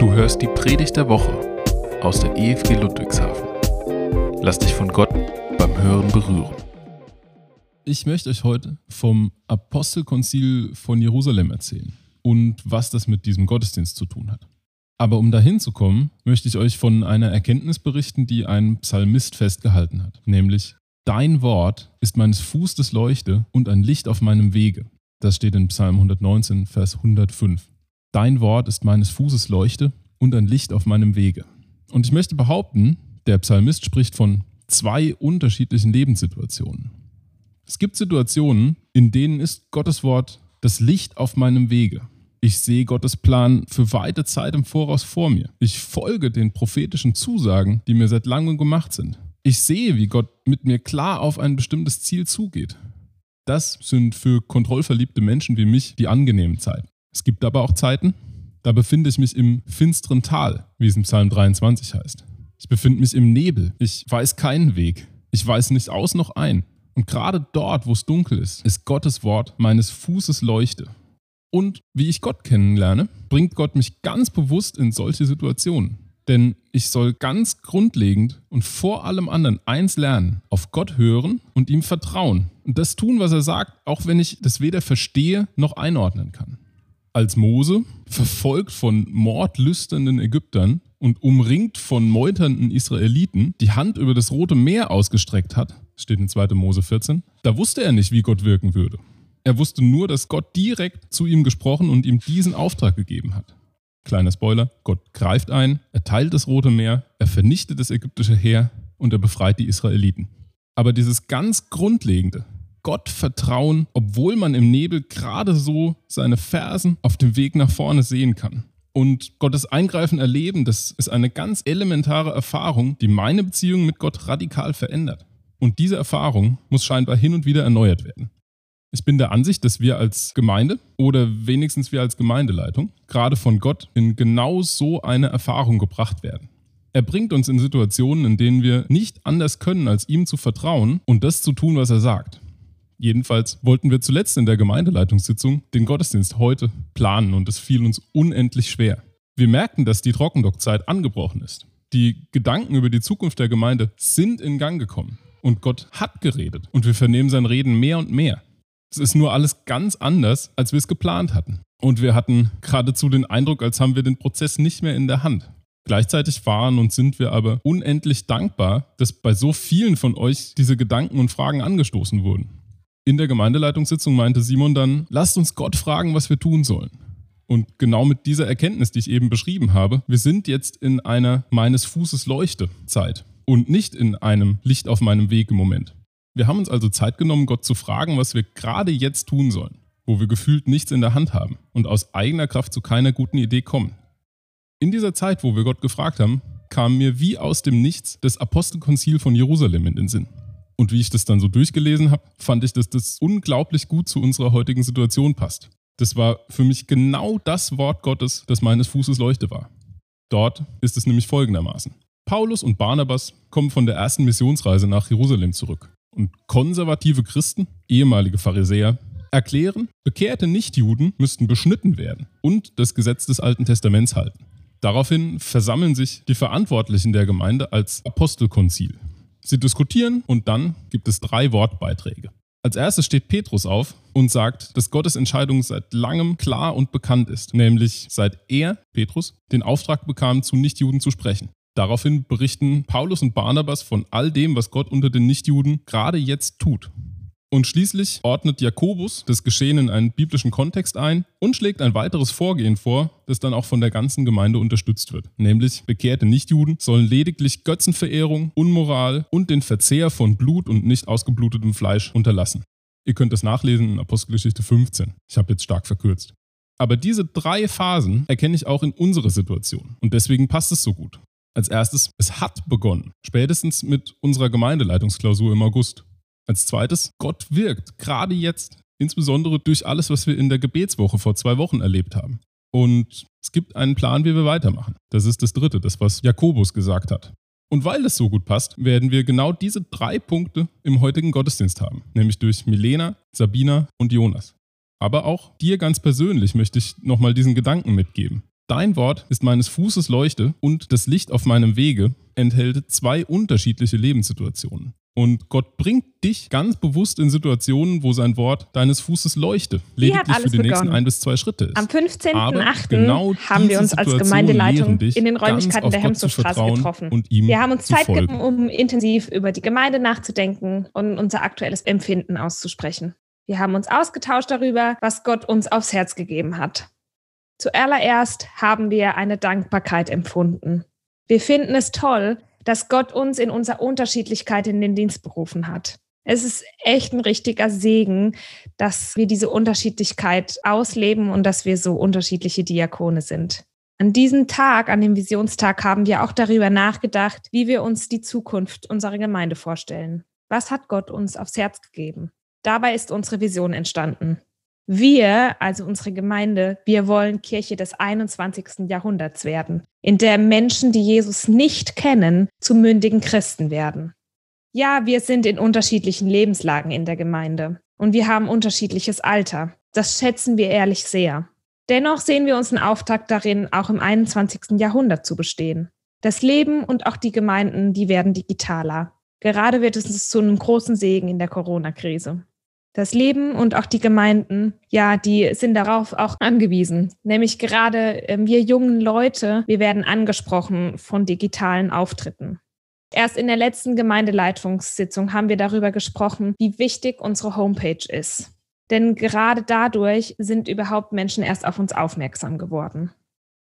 Du hörst die Predigt der Woche aus der EFG Ludwigshafen. Lass dich von Gott beim Hören berühren. Ich möchte euch heute vom Apostelkonzil von Jerusalem erzählen und was das mit diesem Gottesdienst zu tun hat. Aber um dahin zu kommen, möchte ich euch von einer Erkenntnis berichten, die ein Psalmist festgehalten hat, nämlich Dein Wort ist meines Fußes Leuchte und ein Licht auf meinem Wege. Das steht in Psalm 119, Vers 105. Dein Wort ist meines Fußes Leuchte und ein Licht auf meinem Wege. Und ich möchte behaupten, der Psalmist spricht von zwei unterschiedlichen Lebenssituationen. Es gibt Situationen, in denen ist Gottes Wort das Licht auf meinem Wege. Ich sehe Gottes Plan für weite Zeit im Voraus vor mir. Ich folge den prophetischen Zusagen, die mir seit langem gemacht sind. Ich sehe, wie Gott mit mir klar auf ein bestimmtes Ziel zugeht. Das sind für kontrollverliebte Menschen wie mich die angenehmen Zeiten. Es gibt aber auch Zeiten, da befinde ich mich im finsteren Tal, wie es im Psalm 23 heißt. Ich befinde mich im Nebel. Ich weiß keinen Weg. Ich weiß nicht aus noch ein. Und gerade dort, wo es dunkel ist, ist Gottes Wort meines Fußes Leuchte. Und wie ich Gott kennenlerne, bringt Gott mich ganz bewusst in solche Situationen. Denn ich soll ganz grundlegend und vor allem anderen eins lernen, auf Gott hören und ihm vertrauen. Und das tun, was er sagt, auch wenn ich das weder verstehe noch einordnen kann als Mose, verfolgt von mordlüsternden Ägyptern und umringt von meuternden Israeliten, die Hand über das Rote Meer ausgestreckt hat, steht in 2. Mose 14, da wusste er nicht, wie Gott wirken würde. Er wusste nur, dass Gott direkt zu ihm gesprochen und ihm diesen Auftrag gegeben hat. Kleiner Spoiler, Gott greift ein, er teilt das Rote Meer, er vernichtet das ägyptische Heer und er befreit die Israeliten. Aber dieses ganz Grundlegende, Gott vertrauen, obwohl man im Nebel gerade so seine Fersen auf dem Weg nach vorne sehen kann. Und Gottes Eingreifen erleben, das ist eine ganz elementare Erfahrung, die meine Beziehung mit Gott radikal verändert. Und diese Erfahrung muss scheinbar hin und wieder erneuert werden. Ich bin der Ansicht, dass wir als Gemeinde oder wenigstens wir als Gemeindeleitung gerade von Gott in genau so eine Erfahrung gebracht werden. Er bringt uns in Situationen, in denen wir nicht anders können, als ihm zu vertrauen und das zu tun, was er sagt. Jedenfalls wollten wir zuletzt in der Gemeindeleitungssitzung den Gottesdienst heute planen und es fiel uns unendlich schwer. Wir merkten, dass die Trockendockzeit angebrochen ist. Die Gedanken über die Zukunft der Gemeinde sind in Gang gekommen und Gott hat geredet und wir vernehmen sein Reden mehr und mehr. Es ist nur alles ganz anders, als wir es geplant hatten. Und wir hatten geradezu den Eindruck, als haben wir den Prozess nicht mehr in der Hand. Gleichzeitig waren und sind wir aber unendlich dankbar, dass bei so vielen von euch diese Gedanken und Fragen angestoßen wurden. In der Gemeindeleitungssitzung meinte Simon dann, lasst uns Gott fragen, was wir tun sollen. Und genau mit dieser Erkenntnis, die ich eben beschrieben habe, wir sind jetzt in einer meines Fußes Leuchte Zeit und nicht in einem Licht auf meinem Weg im Moment. Wir haben uns also Zeit genommen, Gott zu fragen, was wir gerade jetzt tun sollen, wo wir gefühlt nichts in der Hand haben und aus eigener Kraft zu keiner guten Idee kommen. In dieser Zeit, wo wir Gott gefragt haben, kam mir wie aus dem Nichts das Apostelkonzil von Jerusalem in den Sinn. Und wie ich das dann so durchgelesen habe, fand ich, dass das unglaublich gut zu unserer heutigen Situation passt. Das war für mich genau das Wort Gottes, das meines Fußes Leuchte war. Dort ist es nämlich folgendermaßen. Paulus und Barnabas kommen von der ersten Missionsreise nach Jerusalem zurück. Und konservative Christen, ehemalige Pharisäer, erklären, bekehrte Nichtjuden müssten beschnitten werden und das Gesetz des Alten Testaments halten. Daraufhin versammeln sich die Verantwortlichen der Gemeinde als Apostelkonzil. Sie diskutieren und dann gibt es drei Wortbeiträge. Als erstes steht Petrus auf und sagt, dass Gottes Entscheidung seit langem klar und bekannt ist, nämlich seit er, Petrus, den Auftrag bekam, zu Nichtjuden zu sprechen. Daraufhin berichten Paulus und Barnabas von all dem, was Gott unter den Nichtjuden gerade jetzt tut. Und schließlich ordnet Jakobus das Geschehen in einen biblischen Kontext ein und schlägt ein weiteres Vorgehen vor, das dann auch von der ganzen Gemeinde unterstützt wird. Nämlich bekehrte Nichtjuden sollen lediglich Götzenverehrung, Unmoral und den Verzehr von Blut und nicht ausgeblutetem Fleisch unterlassen. Ihr könnt das nachlesen in Apostelgeschichte 15. Ich habe jetzt stark verkürzt. Aber diese drei Phasen erkenne ich auch in unserer Situation und deswegen passt es so gut. Als erstes, es hat begonnen, spätestens mit unserer Gemeindeleitungsklausur im August. Als zweites, Gott wirkt, gerade jetzt, insbesondere durch alles, was wir in der Gebetswoche vor zwei Wochen erlebt haben. Und es gibt einen Plan, wie wir weitermachen. Das ist das Dritte, das, was Jakobus gesagt hat. Und weil das so gut passt, werden wir genau diese drei Punkte im heutigen Gottesdienst haben, nämlich durch Milena, Sabina und Jonas. Aber auch dir ganz persönlich möchte ich nochmal diesen Gedanken mitgeben. Dein Wort ist meines Fußes Leuchte und das Licht auf meinem Wege enthält zwei unterschiedliche Lebenssituationen. Und Gott bringt dich ganz bewusst in Situationen, wo sein Wort deines Fußes leuchte. Lediglich für die begonnen. nächsten ein bis zwei Schritte ist. Am 15.08. Genau haben wir uns als Gemeindeleitung in den Räumlichkeiten der Hemsowstraße getroffen. wir haben uns Zeit genommen, um intensiv über die Gemeinde nachzudenken und unser aktuelles Empfinden auszusprechen. Wir haben uns ausgetauscht darüber, was Gott uns aufs Herz gegeben hat. Zuallererst haben wir eine Dankbarkeit empfunden. Wir finden es toll, dass Gott uns in unserer Unterschiedlichkeit in den Dienst berufen hat. Es ist echt ein richtiger Segen, dass wir diese Unterschiedlichkeit ausleben und dass wir so unterschiedliche Diakone sind. An diesem Tag, an dem Visionstag, haben wir auch darüber nachgedacht, wie wir uns die Zukunft unserer Gemeinde vorstellen. Was hat Gott uns aufs Herz gegeben? Dabei ist unsere Vision entstanden. Wir, also unsere Gemeinde, wir wollen Kirche des 21. Jahrhunderts werden, in der Menschen, die Jesus nicht kennen, zu mündigen Christen werden. Ja, wir sind in unterschiedlichen Lebenslagen in der Gemeinde und wir haben unterschiedliches Alter. Das schätzen wir ehrlich sehr. Dennoch sehen wir uns einen Auftrag darin, auch im 21. Jahrhundert zu bestehen. Das Leben und auch die Gemeinden, die werden digitaler. Gerade wird es zu einem großen Segen in der Corona-Krise. Das Leben und auch die Gemeinden, ja, die sind darauf auch angewiesen. Nämlich gerade äh, wir jungen Leute, wir werden angesprochen von digitalen Auftritten. Erst in der letzten Gemeindeleitungssitzung haben wir darüber gesprochen, wie wichtig unsere Homepage ist. Denn gerade dadurch sind überhaupt Menschen erst auf uns aufmerksam geworden.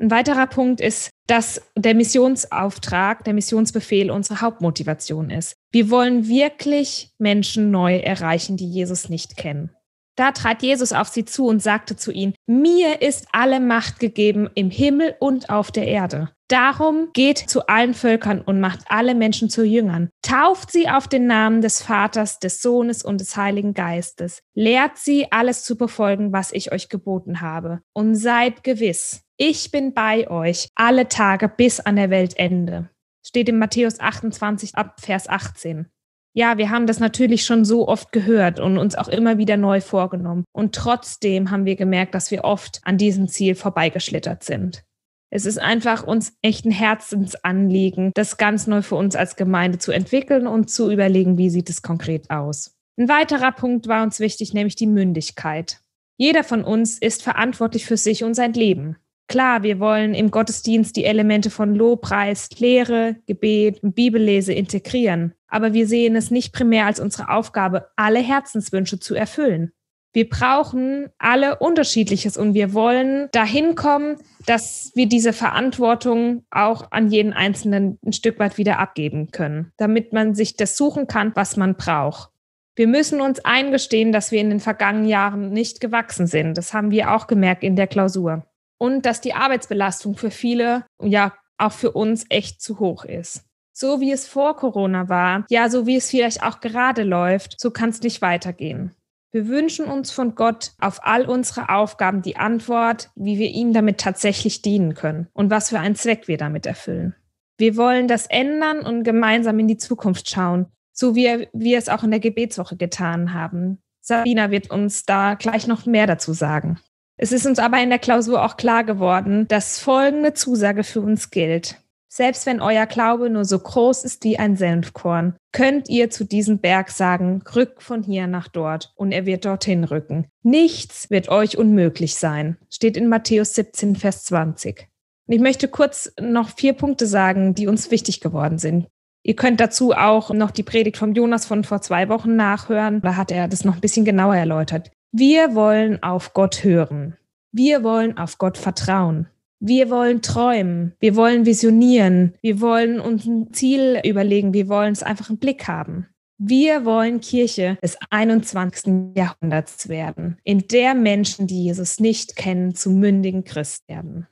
Ein weiterer Punkt ist, dass der Missionsauftrag, der Missionsbefehl unsere Hauptmotivation ist. Wir wollen wirklich Menschen neu erreichen, die Jesus nicht kennen. Da trat Jesus auf sie zu und sagte zu ihnen, mir ist alle Macht gegeben im Himmel und auf der Erde. Darum geht zu allen Völkern und macht alle Menschen zu Jüngern. Tauft sie auf den Namen des Vaters, des Sohnes und des Heiligen Geistes. Lehrt sie, alles zu befolgen, was ich euch geboten habe. Und seid gewiss, ich bin bei euch alle Tage bis an der Weltende. Steht in Matthäus 28 ab Vers 18. Ja, wir haben das natürlich schon so oft gehört und uns auch immer wieder neu vorgenommen. Und trotzdem haben wir gemerkt, dass wir oft an diesem Ziel vorbeigeschlittert sind. Es ist einfach uns echt ein Herzensanliegen, das ganz neu für uns als Gemeinde zu entwickeln und zu überlegen, wie sieht es konkret aus. Ein weiterer Punkt war uns wichtig, nämlich die Mündigkeit. Jeder von uns ist verantwortlich für sich und sein Leben. Klar, wir wollen im Gottesdienst die Elemente von Lobpreis, Lehre, Gebet und Bibellese integrieren. Aber wir sehen es nicht primär als unsere Aufgabe, alle Herzenswünsche zu erfüllen. Wir brauchen alle Unterschiedliches und wir wollen dahin kommen, dass wir diese Verantwortung auch an jeden Einzelnen ein Stück weit wieder abgeben können, damit man sich das suchen kann, was man braucht. Wir müssen uns eingestehen, dass wir in den vergangenen Jahren nicht gewachsen sind. Das haben wir auch gemerkt in der Klausur und dass die Arbeitsbelastung für viele, ja, auch für uns echt zu hoch ist. So wie es vor Corona war, ja, so wie es vielleicht auch gerade läuft, so kann es nicht weitergehen. Wir wünschen uns von Gott auf all unsere Aufgaben die Antwort, wie wir ihm damit tatsächlich dienen können und was für einen Zweck wir damit erfüllen. Wir wollen das ändern und gemeinsam in die Zukunft schauen, so wie wir es auch in der Gebetswoche getan haben. Sabina wird uns da gleich noch mehr dazu sagen. Es ist uns aber in der Klausur auch klar geworden, dass folgende Zusage für uns gilt. Selbst wenn euer Glaube nur so groß ist wie ein Senfkorn, könnt ihr zu diesem Berg sagen, rück von hier nach dort, und er wird dorthin rücken. Nichts wird euch unmöglich sein, steht in Matthäus 17, Vers 20. Und ich möchte kurz noch vier Punkte sagen, die uns wichtig geworden sind. Ihr könnt dazu auch noch die Predigt vom Jonas von vor zwei Wochen nachhören. Da hat er das noch ein bisschen genauer erläutert. Wir wollen auf Gott hören. Wir wollen auf Gott vertrauen. Wir wollen träumen. Wir wollen visionieren. Wir wollen uns ein Ziel überlegen. Wir wollen es einfach im Blick haben. Wir wollen Kirche des 21. Jahrhunderts werden, in der Menschen, die Jesus nicht kennen, zu mündigen Christ werden.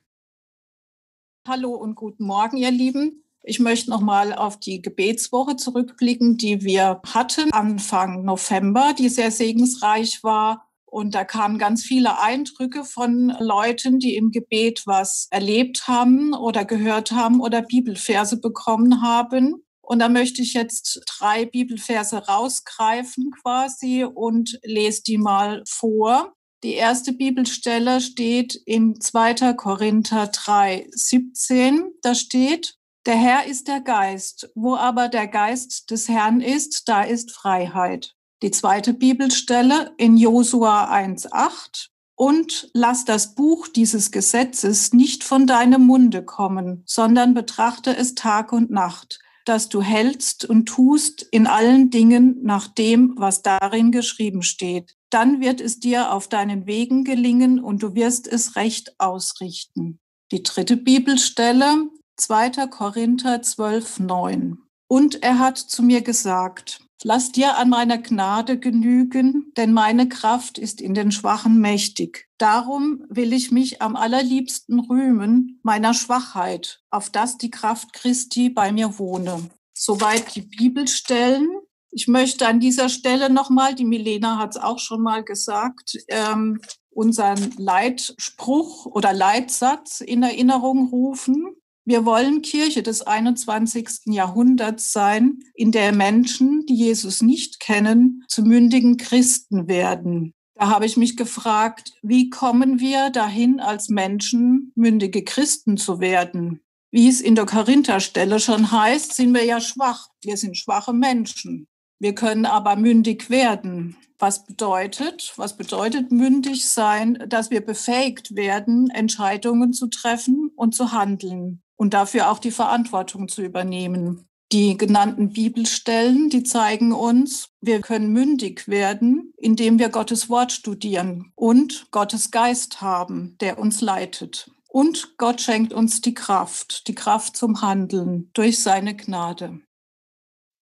Hallo und guten Morgen, ihr Lieben. Ich möchte nochmal auf die Gebetswoche zurückblicken, die wir hatten Anfang November, die sehr segensreich war und da kamen ganz viele Eindrücke von Leuten, die im Gebet was erlebt haben oder gehört haben oder Bibelverse bekommen haben. Und da möchte ich jetzt drei Bibelverse rausgreifen quasi und lese die mal vor. Die erste Bibelstelle steht in 2. Korinther 3, 17. Da steht, der Herr ist der Geist. Wo aber der Geist des Herrn ist, da ist Freiheit. Die zweite Bibelstelle in Josua 1, 8. Und lass das Buch dieses Gesetzes nicht von deinem Munde kommen, sondern betrachte es Tag und Nacht, dass du hältst und tust in allen Dingen nach dem, was darin geschrieben steht dann wird es dir auf deinen Wegen gelingen und du wirst es recht ausrichten. Die dritte Bibelstelle, 2. Korinther 12, 9. Und er hat zu mir gesagt, lass dir an meiner Gnade genügen, denn meine Kraft ist in den Schwachen mächtig. Darum will ich mich am allerliebsten rühmen meiner Schwachheit, auf dass die Kraft Christi bei mir wohne. Soweit die Bibelstellen. Ich möchte an dieser Stelle nochmal, die Milena hat es auch schon mal gesagt, ähm, unseren Leitspruch oder Leitsatz in Erinnerung rufen. Wir wollen Kirche des 21. Jahrhunderts sein, in der Menschen, die Jesus nicht kennen, zu mündigen Christen werden. Da habe ich mich gefragt, wie kommen wir dahin, als Menschen mündige Christen zu werden? Wie es in der Korintherstelle schon heißt, sind wir ja schwach. Wir sind schwache Menschen. Wir können aber mündig werden. Was bedeutet, was bedeutet mündig sein, dass wir befähigt werden, Entscheidungen zu treffen und zu handeln und dafür auch die Verantwortung zu übernehmen. Die genannten Bibelstellen, die zeigen uns, wir können mündig werden, indem wir Gottes Wort studieren und Gottes Geist haben, der uns leitet. Und Gott schenkt uns die Kraft, die Kraft zum Handeln durch seine Gnade.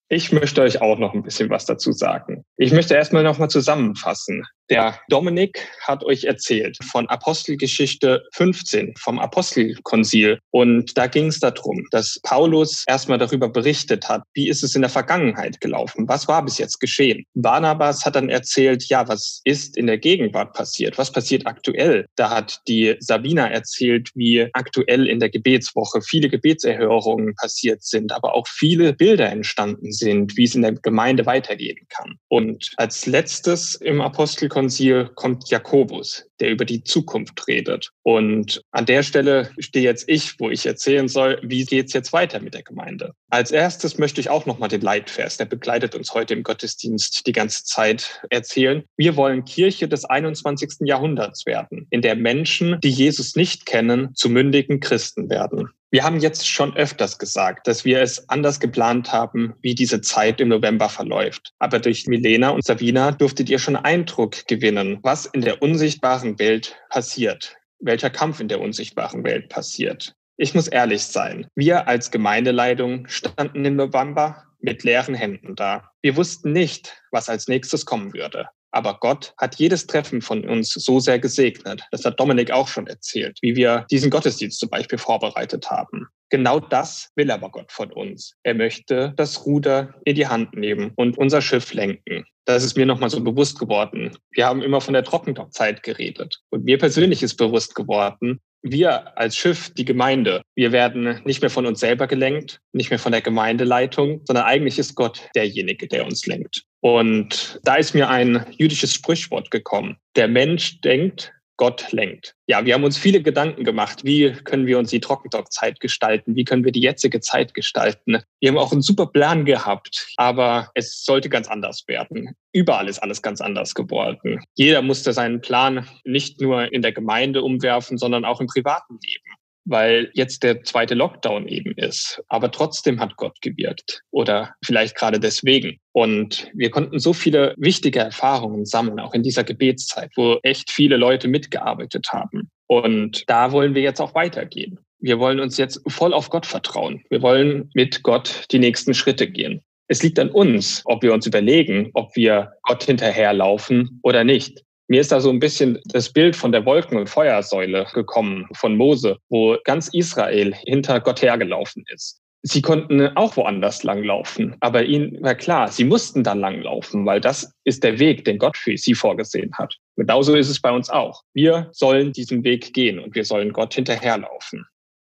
Ich möchte euch auch noch ein bisschen was dazu sagen. Ich möchte erstmal noch mal zusammenfassen. Der Dominik hat euch erzählt von Apostelgeschichte 15, vom Apostelkonzil. Und da ging es darum, dass Paulus erstmal darüber berichtet hat, wie ist es in der Vergangenheit gelaufen? Was war bis jetzt geschehen? Barnabas hat dann erzählt, ja, was ist in der Gegenwart passiert? Was passiert aktuell? Da hat die Sabina erzählt, wie aktuell in der Gebetswoche viele Gebetserhörungen passiert sind, aber auch viele Bilder entstanden sind, wie es in der Gemeinde weitergehen kann. Und als letztes im Apostelkonzil Konzil kommt Jakobus, der über die Zukunft redet. Und an der Stelle stehe jetzt ich, wo ich erzählen soll, wie geht es jetzt weiter mit der Gemeinde. Als erstes möchte ich auch nochmal den Leitvers, der begleitet uns heute im Gottesdienst die ganze Zeit, erzählen. Wir wollen Kirche des 21. Jahrhunderts werden, in der Menschen, die Jesus nicht kennen, zu mündigen Christen werden. Wir haben jetzt schon öfters gesagt, dass wir es anders geplant haben, wie diese Zeit im November verläuft. Aber durch Milena und Sabina durftet ihr schon Eindruck gewinnen, was in der unsichtbaren Welt passiert, welcher Kampf in der unsichtbaren Welt passiert. Ich muss ehrlich sein, wir als Gemeindeleitung standen im November mit leeren Händen da. Wir wussten nicht, was als nächstes kommen würde. Aber Gott hat jedes Treffen von uns so sehr gesegnet. Das hat Dominik auch schon erzählt, wie wir diesen Gottesdienst zum Beispiel vorbereitet haben. Genau das will aber Gott von uns. Er möchte das Ruder in die Hand nehmen und unser Schiff lenken. Das ist mir nochmal so bewusst geworden. Wir haben immer von der Trockendockzeit geredet. Und mir persönlich ist bewusst geworden, wir als Schiff, die Gemeinde, wir werden nicht mehr von uns selber gelenkt, nicht mehr von der Gemeindeleitung, sondern eigentlich ist Gott derjenige, der uns lenkt. Und da ist mir ein jüdisches Sprichwort gekommen. Der Mensch denkt, Gott lenkt. Ja, wir haben uns viele Gedanken gemacht. Wie können wir uns die Trockendockzeit gestalten? Wie können wir die jetzige Zeit gestalten? Wir haben auch einen super Plan gehabt, aber es sollte ganz anders werden. Überall ist alles ganz anders geworden. Jeder musste seinen Plan nicht nur in der Gemeinde umwerfen, sondern auch im privaten Leben weil jetzt der zweite Lockdown eben ist. Aber trotzdem hat Gott gewirkt oder vielleicht gerade deswegen. Und wir konnten so viele wichtige Erfahrungen sammeln, auch in dieser Gebetszeit, wo echt viele Leute mitgearbeitet haben. Und da wollen wir jetzt auch weitergehen. Wir wollen uns jetzt voll auf Gott vertrauen. Wir wollen mit Gott die nächsten Schritte gehen. Es liegt an uns, ob wir uns überlegen, ob wir Gott hinterherlaufen oder nicht. Mir ist da so ein bisschen das Bild von der Wolken- und Feuersäule gekommen von Mose, wo ganz Israel hinter Gott hergelaufen ist. Sie konnten auch woanders langlaufen, aber ihnen war klar, sie mussten da langlaufen, weil das ist der Weg, den Gott für sie vorgesehen hat. Genauso ist es bei uns auch. Wir sollen diesen Weg gehen und wir sollen Gott hinterherlaufen.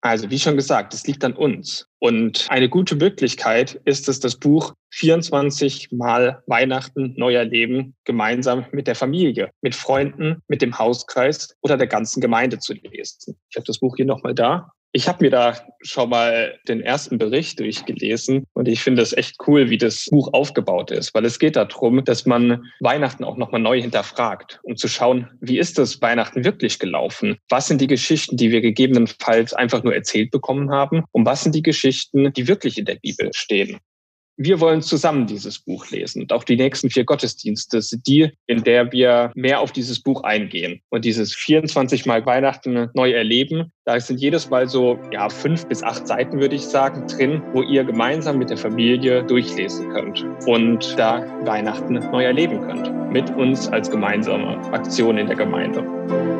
Also wie schon gesagt, es liegt an uns. Und eine gute Möglichkeit ist es, das Buch 24 Mal Weihnachten neu erleben, gemeinsam mit der Familie, mit Freunden, mit dem Hauskreis oder der ganzen Gemeinde zu lesen. Ich habe das Buch hier nochmal da. Ich habe mir da schon mal den ersten Bericht durchgelesen und ich finde es echt cool, wie das Buch aufgebaut ist, weil es geht darum, dass man Weihnachten auch nochmal neu hinterfragt, um zu schauen, wie ist das Weihnachten wirklich gelaufen? Was sind die Geschichten, die wir gegebenenfalls einfach nur erzählt bekommen haben? Und was sind die Geschichten, die wirklich in der Bibel stehen? Wir wollen zusammen dieses Buch lesen. Und auch die nächsten vier Gottesdienste sind die, in der wir mehr auf dieses Buch eingehen. Und dieses 24 Mal Weihnachten neu erleben, da sind jedes Mal so ja, fünf bis acht Seiten, würde ich sagen, drin, wo ihr gemeinsam mit der Familie durchlesen könnt und da Weihnachten neu erleben könnt. Mit uns als gemeinsame Aktion in der Gemeinde.